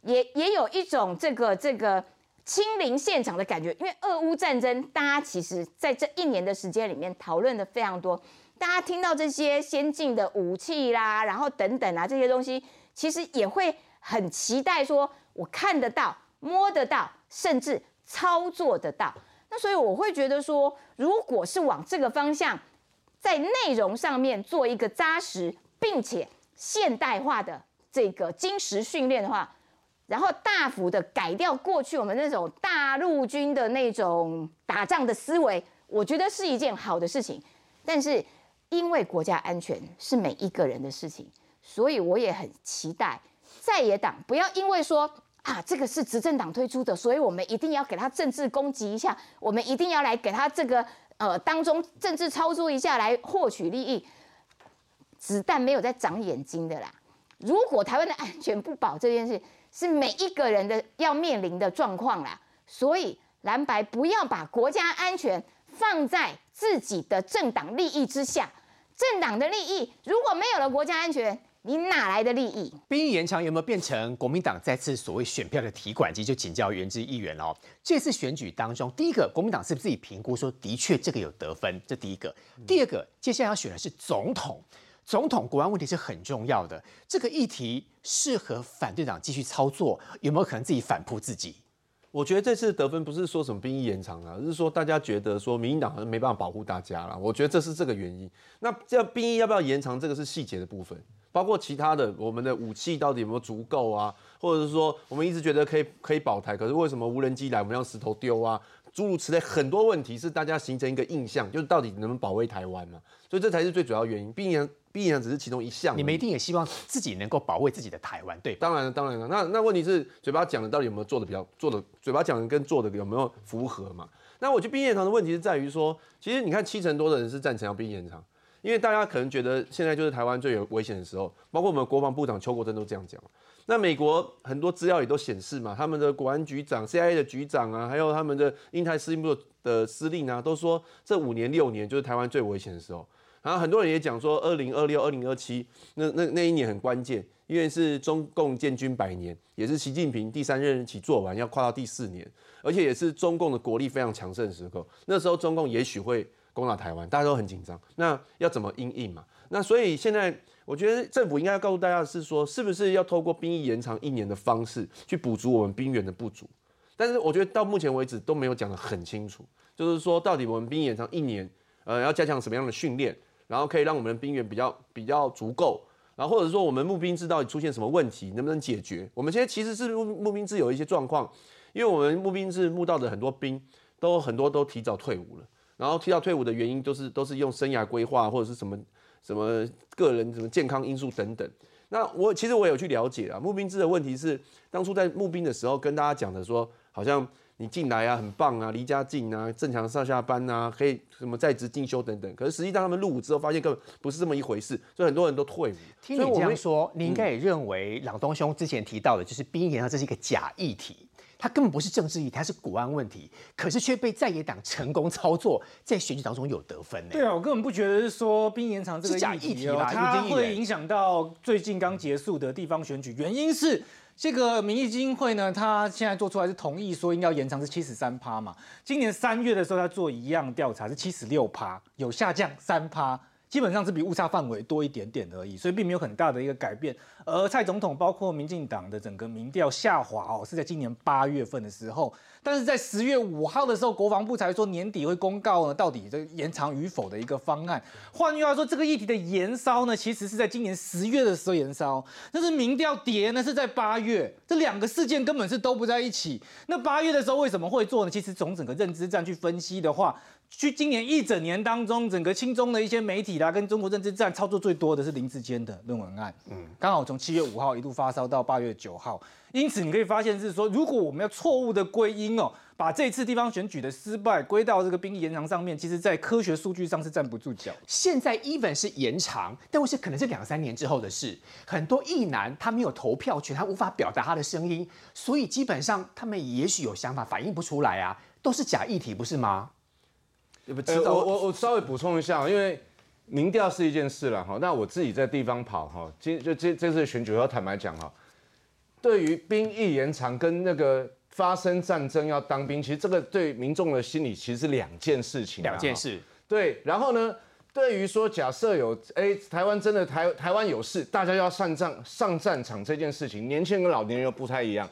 [SPEAKER 4] 也也有一种这个这个亲临现场的感觉。因为俄乌战争，大家其实在这一年的时间里面讨论的非常多，大家听到这些先进的武器啦，然后等等啊这些东西，其实也会很期待说，我看得到、摸得到，甚至操作得到。那所以我会觉得说，如果是往这个方向，在内容上面做一个扎实并且现代化的这个精实训练的话，然后大幅的改掉过去我们那种大陆军的那种打仗的思维，我觉得是一件好的事情。但是因为国家安全是每一个人的事情，所以我也很期待在野党不要因为说。啊，这个是执政党推出的，所以我们一定要给他政治攻击一下，我们一定要来给他这个呃当中政治操作一下来获取利益。子弹没有在长眼睛的啦。如果台湾的安全不保这件事，是每一个人的要面临的状况啦。所以蓝白不要把国家安全放在自己的政党利益之下。政党的利益如果没有了国家安全，你哪来的利益？
[SPEAKER 1] 兵役延长有没有变成国民党再次所谓选票的提款机？就请教原之议员哦。这次选举当中，第一个，国民党是不是自己评估说的确这个有得分？这第一个。第二个，接下来要选的是总统，总统国安问题是很重要的。这个议题适合反对党继续操作，有没有可能自己反扑自己？
[SPEAKER 6] 我觉得这次得分不是说什么兵役延长啊，而是说大家觉得说民进党好像没办法保护大家了。我觉得这是这个原因。那这兵役要不要延长，这个是细节的部分，包括其他的我们的武器到底有没有足够啊，或者是说我们一直觉得可以可以保台，可是为什么无人机来我们要石头丢啊？诸如此类很多问题是大家形成一个印象，就是到底能不能保卫台湾嘛？所以这才是最主要原因。兵役兵役只是其中一项，
[SPEAKER 1] 你们一定也希望自己能够保卫自己的台湾，对？
[SPEAKER 6] 当然了，当然了。那那问题是嘴巴讲的到底有没有做的比较做的？嘴巴讲的跟做的有没有符合嘛？那我觉得兵役延长的问题是在于说，其实你看七成多的人是赞成要兵役延长，因为大家可能觉得现在就是台湾最有危险的时候，包括我们国防部长邱国正都这样讲。那美国很多资料也都显示嘛，他们的国安局长、CIA 的局长啊，还有他们的印太司令部的司令啊，都说这五年六年就是台湾最危险的时候。然后很多人也讲说，二零二六、二零二七那那那一年很关键，因为是中共建军百年，也是习近平第三任期做完要跨到第四年，而且也是中共的国力非常强盛的时候。那时候中共也许会攻打台湾，大家都很紧张。那要怎么应应嘛？那所以现在。我觉得政府应该要告诉大家的是说，是不是要透过兵役延长一年的方式去补足我们兵员的不足？但是我觉得到目前为止都没有讲得很清楚，就是说到底我们兵役延长一年，呃，要加强什么样的训练，然后可以让我们的兵员比较比较足够，然后或者说我们募兵制到底出现什么问题，能不能解决？我们现在其实是募募兵制有一些状况，因为我们募兵制募到的很多兵都很多都提早退伍了，然后提早退伍的原因都是都是用生涯规划或者是什么。什么个人什么健康因素等等，那我其实我有去了解啊。募兵制的问题是，当初在募兵的时候跟大家讲的说，好像你进来啊很棒啊，离家近啊，正常上下班啊，可以什么在职进修等等。可是实际上他们入伍之后发现根本不是这么一回事，所以很多人都退伍。
[SPEAKER 1] 听你这样说，你应该也认为朗东兄之前提到的，就是兵役延长这是一个假议题。它根本不是政治议题，它是国安问题，可是却被在野党成功操作，在选举当中有得分呢。
[SPEAKER 5] 对啊，我根本不觉得是说兵延长这个议题哦，它会影响到最近刚结束的地方选举。原因是这个民意基金会呢，它现在做出来是同意说应该延长是七十三趴嘛。今年三月的时候，他做一样调查是七十六趴，有下降三趴。基本上是比误差范围多一点点而已，所以并没有很大的一个改变。而蔡总统包括民进党的整个民调下滑哦，是在今年八月份的时候，但是在十月五号的时候，国防部才说年底会公告呢，到底这延长与否的一个方案。换句话说，这个议题的延烧呢，其实是在今年十月的时候延烧，但是民调跌呢是在八月，这两个事件根本是都不在一起。那八月的时候为什么会做呢？其实从整个认知战去分析的话。去今年一整年当中，整个青中的一些媒体啦，跟中国政治站操作最多的是林志坚的论文案。嗯，刚好从七月五号一度发烧到八月九号，因此你可以发现是说，如果我们要错误的归因哦，把这次地方选举的失败归到这个兵役延长上面，其实在科学数据上是站不住脚。
[SPEAKER 1] 现在 even 是延长，但是可能是两三年之后的事。很多意男他没有投票权，他无法表达他的声音，所以基本上他们也许有想法，反映不出来啊，都是假议题，不是吗？
[SPEAKER 3] 呃，我我我稍微补充一下，因为民调是一件事了哈。那我自己在地方跑哈，今就这这次选举要坦白讲哈，对于兵役延长跟那个发生战争要当兵，其实这个对民众的心理其实是两件事情。
[SPEAKER 1] 两件事。
[SPEAKER 3] 对，然后呢，对于说假设有哎台湾真的台台湾有事，大家要上战上战场这件事情，年轻人跟老年人又不太一样。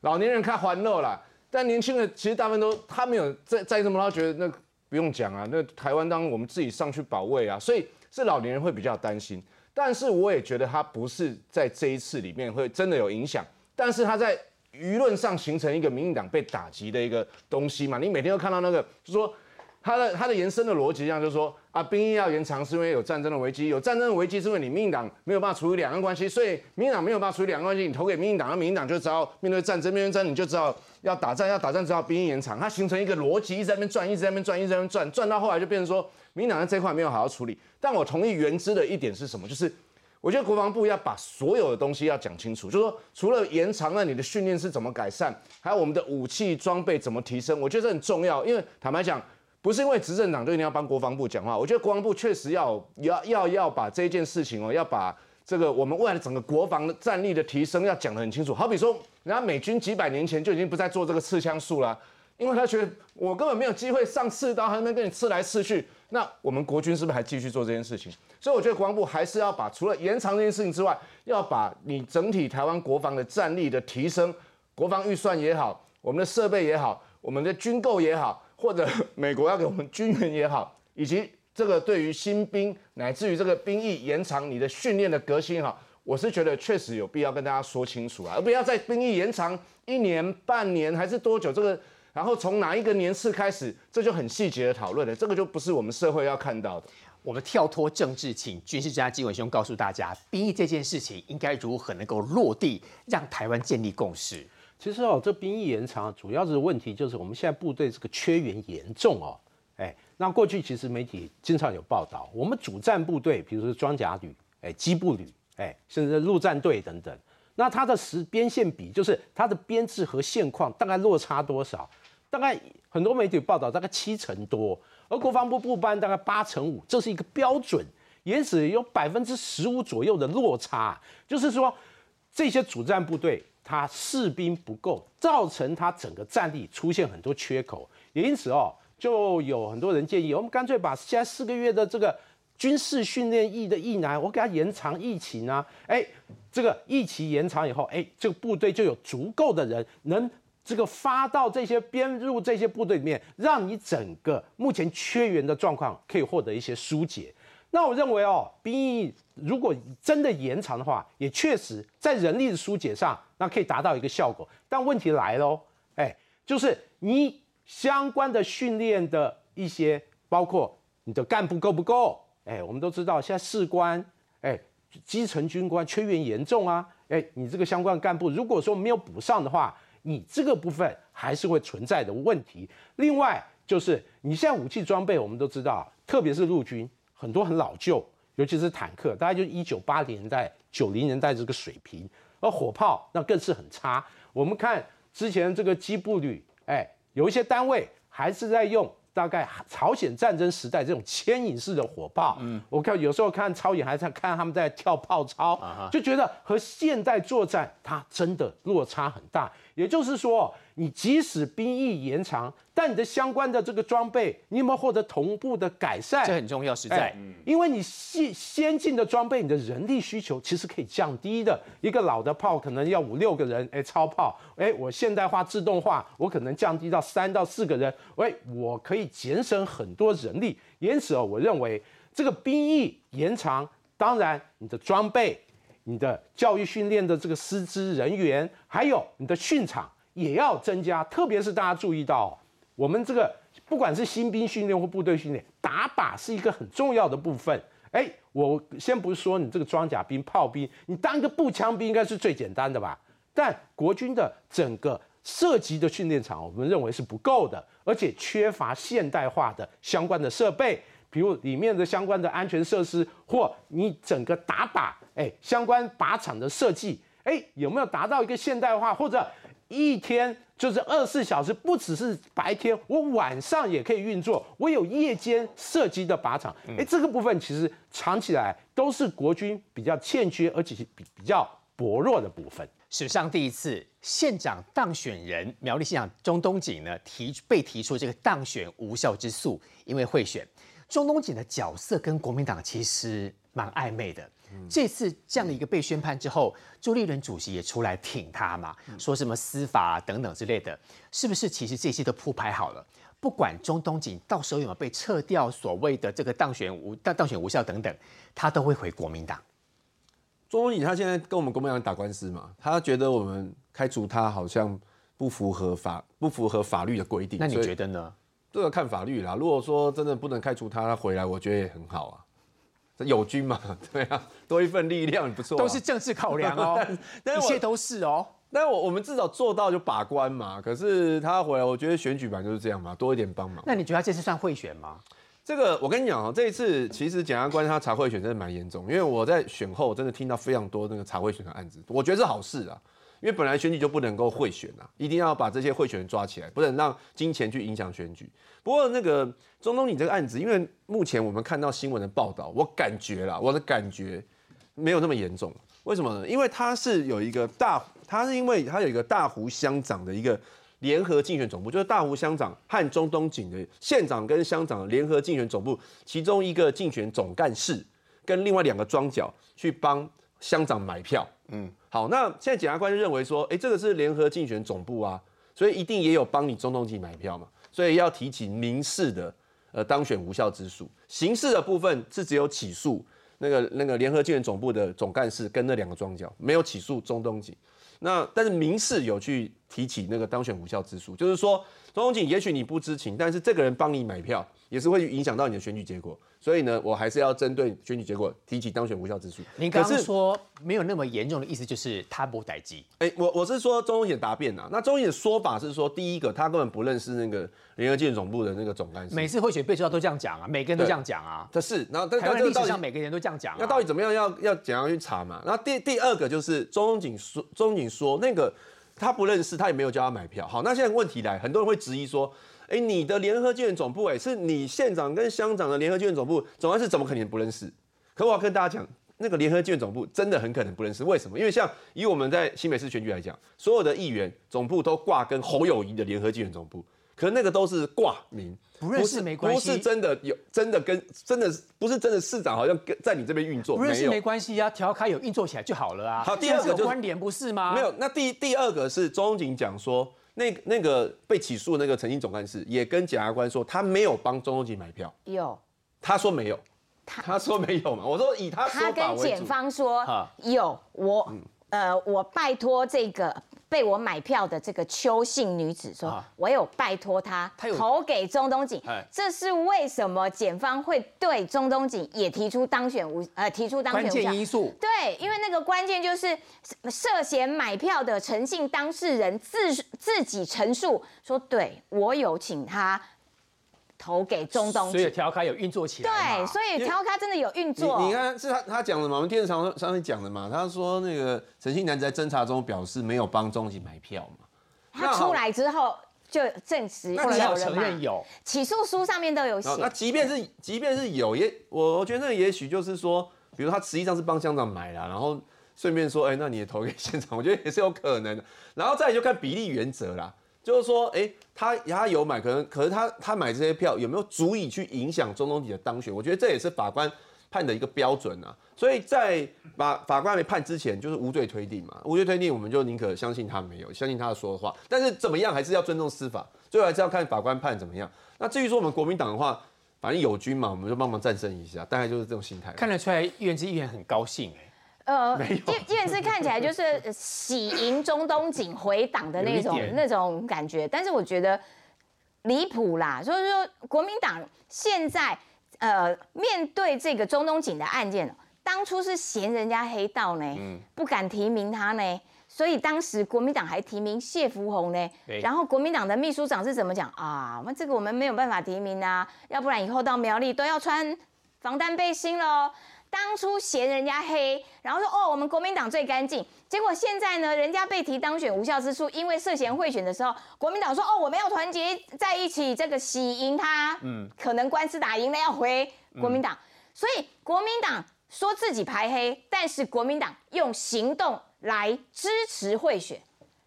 [SPEAKER 3] 老年人看欢乐啦，但年轻人其实大部分都他没有在在这么他觉得那。不用讲啊，那台湾当我们自己上去保卫啊，所以是老年人会比较担心。但是我也觉得他不是在这一次里面会真的有影响，但是他在舆论上形成一个民进党被打击的一个东西嘛。你每天都看到那个，就说。它的它的延伸的逻辑上就是说啊，兵役要延长是因为有战争的危机，有战争的危机是因为你民进党没有办法处理两岸关系，所以民进党没有办法处理两岸关系，你投给民进党，那民进党就只好面对战争，面对战争你就知道要打仗，要打仗只好兵役延长，它形成一个逻辑，一直在那边转，一直在那边转，一直在那边转，转到后来就变成说民党在这块没有好好处理。但我同意原知的一点是什么？就是我觉得国防部要把所有的东西要讲清楚，就是说除了延长了你的训练是怎么改善，还有我们的武器装备怎么提升，我觉得这很重要，因为坦白讲。不是因为执政党就一定要帮国防部讲话，我觉得国防部确实要要要要把这件事情哦，要把这个我们未来的整个国防的战力的提升要讲得很清楚。好比说，人家美军几百年前就已经不再做这个刺枪术了，因为他觉得我根本没有机会上刺刀，还能跟你刺来刺去。那我们国军是不是还继续做这件事情？所以我觉得国防部还是要把除了延长这件事情之外，要把你整体台湾国防的战力的提升，国防预算也好，我们的设备也好，我们的军购也好，或者美国要给我们军援也好，以及这个对于新兵乃至于这个兵役延长你的训练的革新哈，我是觉得确实有必要跟大家说清楚啊，而不要在兵役延长一年、半年还是多久这个。然后从哪一个年次开始，这就很细节的讨论了。这个就不是我们社会要看到的。
[SPEAKER 1] 我们跳脱政治，请军事专家金文兄告诉大家，兵役这件事情应该如何能够落地，让台湾建立共识。
[SPEAKER 2] 其实哦，这兵役延长主要的问题就是我们现在部队这个缺员严重哦。哎，那过去其实媒体经常有报道，我们主战部队，比如说装甲旅、哎机步旅、哎甚至陆战队等等，那它的实边线比，就是它的编制和现况大概落差多少？大概很多媒体报道，大概七成多，而国防部部班大概八成五，这是一个标准，因此有百分之十五左右的落差，就是说这些主战部队他士兵不够，造成他整个战力出现很多缺口，也因此哦，就有很多人建议，我们干脆把现在四个月的这个军事训练役的役男，我给他延长役期呢，哎，这个役期延长以后，哎，这个部队就有足够的人能。这个发到这些编入这些部队里面，让你整个目前缺员的状况可以获得一些疏解。那我认为哦，兵役如果真的延长的话，也确实在人力的疏解上，那可以达到一个效果。但问题来喽，哎，就是你相关的训练的一些，包括你的干部够不够？哎，我们都知道现在士官，哎，基层军官缺员严重啊。哎，你这个相关干部如果说没有补上的话，你这个部分还是会存在的问题。另外，就是你现在武器装备，我们都知道，特别是陆军，很多很老旧，尤其是坦克，大概就一九八零年代、九零年代这个水平。而火炮那更是很差。我们看之前这个机步旅，哎，有一些单位还是在用。大概朝鲜战争时代这种牵引式的火炮，嗯，我看有时候看超演还在看他们在跳炮操，就觉得和现代作战它真的落差很大。也就是说。你即使兵役延长，但你的相关的这个装备，你有没有获得同步的改善？
[SPEAKER 1] 这很重要，实在。
[SPEAKER 2] 因为你先先进的装备，你的人力需求其实可以降低的。一个老的炮可能要五六个人，哎，超炮，哎，我现代化、自动化，我可能降低到三到四个人，喂，我可以节省很多人力。因此哦，我认为这个兵役延长，当然你的装备、你的教育训练的这个师资人员，还有你的训场。也要增加，特别是大家注意到，我们这个不管是新兵训练或部队训练，打靶是一个很重要的部分。哎，我先不是说你这个装甲兵、炮兵，你当个步枪兵应该是最简单的吧？但国军的整个涉及的训练场，我们认为是不够的，而且缺乏现代化的相关的设备，比如里面的相关的安全设施，或你整个打靶，哎，相关靶场的设计，哎，有没有达到一个现代化或者？一天就是二十四小时，不只是白天，我晚上也可以运作。我有夜间射击的靶场，哎，这个部分其实藏起来都是国军比较欠缺，而且是比比较薄弱的部分。
[SPEAKER 1] 史上第一次县长当选人苗栗县长钟东锦呢提被提出这个当选无效之诉，因为贿选。钟东锦的角色跟国民党其实蛮暧昧的。这次这样的一个被宣判之后，朱立伦主席也出来挺他嘛，说什么司法等等之类的，是不是？其实这些都铺排好了，不管中东锦到时候有没有被撤掉所谓的这个当选无当当选无效等等，他都会回国民党。
[SPEAKER 6] 中东锦他现在跟我们国民党打官司嘛，他觉得我们开除他好像不符合法不符合法律的规定。
[SPEAKER 1] 那你觉得呢？
[SPEAKER 6] 这个看法律啦。如果说真的不能开除他，他回来，我觉得也很好啊。友军嘛，对啊，多一份力量不错。
[SPEAKER 1] 都是政治考量哦，一切都是哦。
[SPEAKER 6] 但我我们至少做到就把关嘛。可是他回来，我觉得选举版就是这样嘛，多一点帮忙。
[SPEAKER 1] 那你觉得他这次算贿选吗？
[SPEAKER 6] 这个我跟你讲哦，这一次其实检察官他查贿选真的蛮严重，因为我在选后真的听到非常多那个查贿选的案子，我觉得是好事啊。因为本来选举就不能够贿选啊，一定要把这些贿选人抓起来，不能让金钱去影响选举。不过那个中东你这个案子，因为目前我们看到新闻的报道，我感觉啦，我的感觉，没有那么严重。为什么呢？因为他是有一个大，他是因为他有一个大湖乡长的一个联合竞选总部，就是大湖乡长和中东锦的县长跟乡长联合竞选总部，其中一个竞选总干事跟另外两个庄脚去帮乡长买票。嗯，好，那现在检察官就认为说，哎，这个是联合竞选总部啊，所以一定也有帮你中东籍买票嘛，所以要提起民事的呃当选无效之诉，刑事的部分是只有起诉。那个那个联合竞选总部的总干事跟那两个庄脚没有起诉中东籍，那但是民事有去提起那个当选无效之诉，就是说中东锦也许你不知情，但是这个人帮你买票，也是会影响到你的选举结果。所以呢，我还是要针对选举结果提起当选无效之诉。
[SPEAKER 1] 您刚刚说没有那么严重的意思，就是他不逮鸡。
[SPEAKER 6] 哎，我我是说中东锦答辩啊。那中东锦的说法是说，第一个他根本不认识那个联合竞选总部的那个总干事。
[SPEAKER 1] 每次会选被知道都这样讲啊，每个人都这样讲啊。
[SPEAKER 6] 这是，然后但
[SPEAKER 1] 台湾历史上每个人都这样讲。
[SPEAKER 6] 那到底怎么样？要要怎样去查嘛？然后第第二个就是中东锦说，中东锦说那个他不认识，他也没有叫他买票。好，那现在问题来，很多人会质疑说。哎，你的联合建总部，哎，是你县长跟乡长的联合建总部，总干事怎么可能不认识？可我要跟大家讲，那个联合建总部真的很可能不认识。为什么？因为像以我们在新北市选举来讲，所有的议员总部都挂跟侯友谊的联合建总部，可那个都是挂名，
[SPEAKER 1] 不认识没关
[SPEAKER 6] 系，不是真的有，真的跟真的不是真的市长，好像跟在你这边运作，
[SPEAKER 1] 不认识没关系啊，调开有运作起来就好了啊。
[SPEAKER 6] 好，第二个就
[SPEAKER 1] 关联不是吗？
[SPEAKER 6] 没有，那第第二个是钟景讲说。那那个被起诉那个曾经总干事也跟检察官说，他没有帮中东锦买票。
[SPEAKER 4] 有，
[SPEAKER 6] 他说没有，他说没有嘛。我说以他
[SPEAKER 4] 他跟检方说有，我呃我拜托这个。被我买票的这个邱姓女子说：“我有拜托她投给中东锦，这是为什么？检方会对中东锦也提出当选无呃提出当选无
[SPEAKER 1] 关键因素。
[SPEAKER 4] 对，因为那个关键就是涉嫌买票的诚信当事人自自己陈述说，对我有请他。”投给中东，
[SPEAKER 1] 所以调卡有运作起
[SPEAKER 4] 来。对，所以调卡真的有运作。
[SPEAKER 6] 你看，是他他讲的嘛？我们电视上上面讲的嘛？他说那个陈姓男子在侦查中表示没有帮中锦买票嘛。
[SPEAKER 4] 他出来之后就证实有人
[SPEAKER 1] 承认有，
[SPEAKER 4] 起诉书上面都有写。
[SPEAKER 6] 那即便是即便是有，也我我觉得那也许就是说，比如他实际上是帮乡长买了，然后顺便说，哎，那你也投给县长，我觉得也是有可能的。然后再就看比例原则啦。就是说，哎，他他有买，可能可是他他买这些票有没有足以去影响中东体的当选？我觉得这也是法官判的一个标准啊。所以在把法官没判之前，就是无罪推定嘛。无罪推定，我们就宁可相信他没有，相信他的说的话。但是怎么样，还是要尊重司法，最后还是要看法官判怎么样。那至于说我们国民党的话，反正友军嘛，我们就帮忙战胜一下，大概就是这种心态。
[SPEAKER 1] 看得出来，议员之议员很高兴哎。
[SPEAKER 4] 呃，叶叶是看起来就是喜迎中东锦回党的那种那种感觉，但是我觉得离谱啦。所以说，国民党现在呃面对这个中东锦的案件，当初是嫌人家黑道呢，不敢提名他呢，所以当时国民党还提名谢福洪呢。然后国民党的秘书长是怎么讲啊？那这个我们没有办法提名啊，要不然以后到苗栗都要穿防弹背心喽。当初嫌人家黑，然后说哦，我们国民党最干净。结果现在呢，人家被提当选无效之处，因为涉嫌贿选的时候，国民党说哦，我们要团结在一起，这个喜赢他。嗯，可能官司打赢了要回国民党，所以国民党说自己排黑，但是国民党用行动来支持贿选，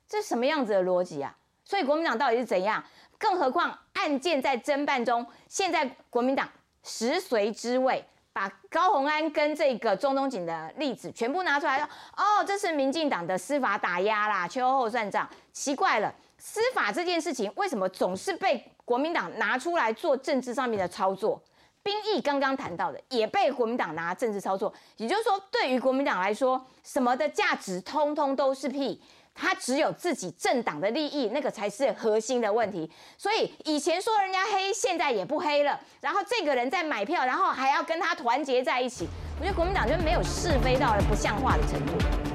[SPEAKER 4] 这是什么样子的逻辑啊？所以国民党到底是怎样？更何况案件在侦办中，现在国民党食髓知味。把高鸿安跟这个中东锦的例子全部拿出来，说哦，这是民进党的司法打压啦，秋后算账。奇怪了，司法这件事情为什么总是被国民党拿出来做政治上面的操作？兵役刚刚谈到的也被国民党拿政治操作，也就是说，对于国民党来说，什么的价值通通都是屁。他只有自己政党的利益，那个才是核心的问题。所以以前说人家黑，现在也不黑了。然后这个人在买票，然后还要跟他团结在一起。我觉得国民党就没有是非到了不像话的程度。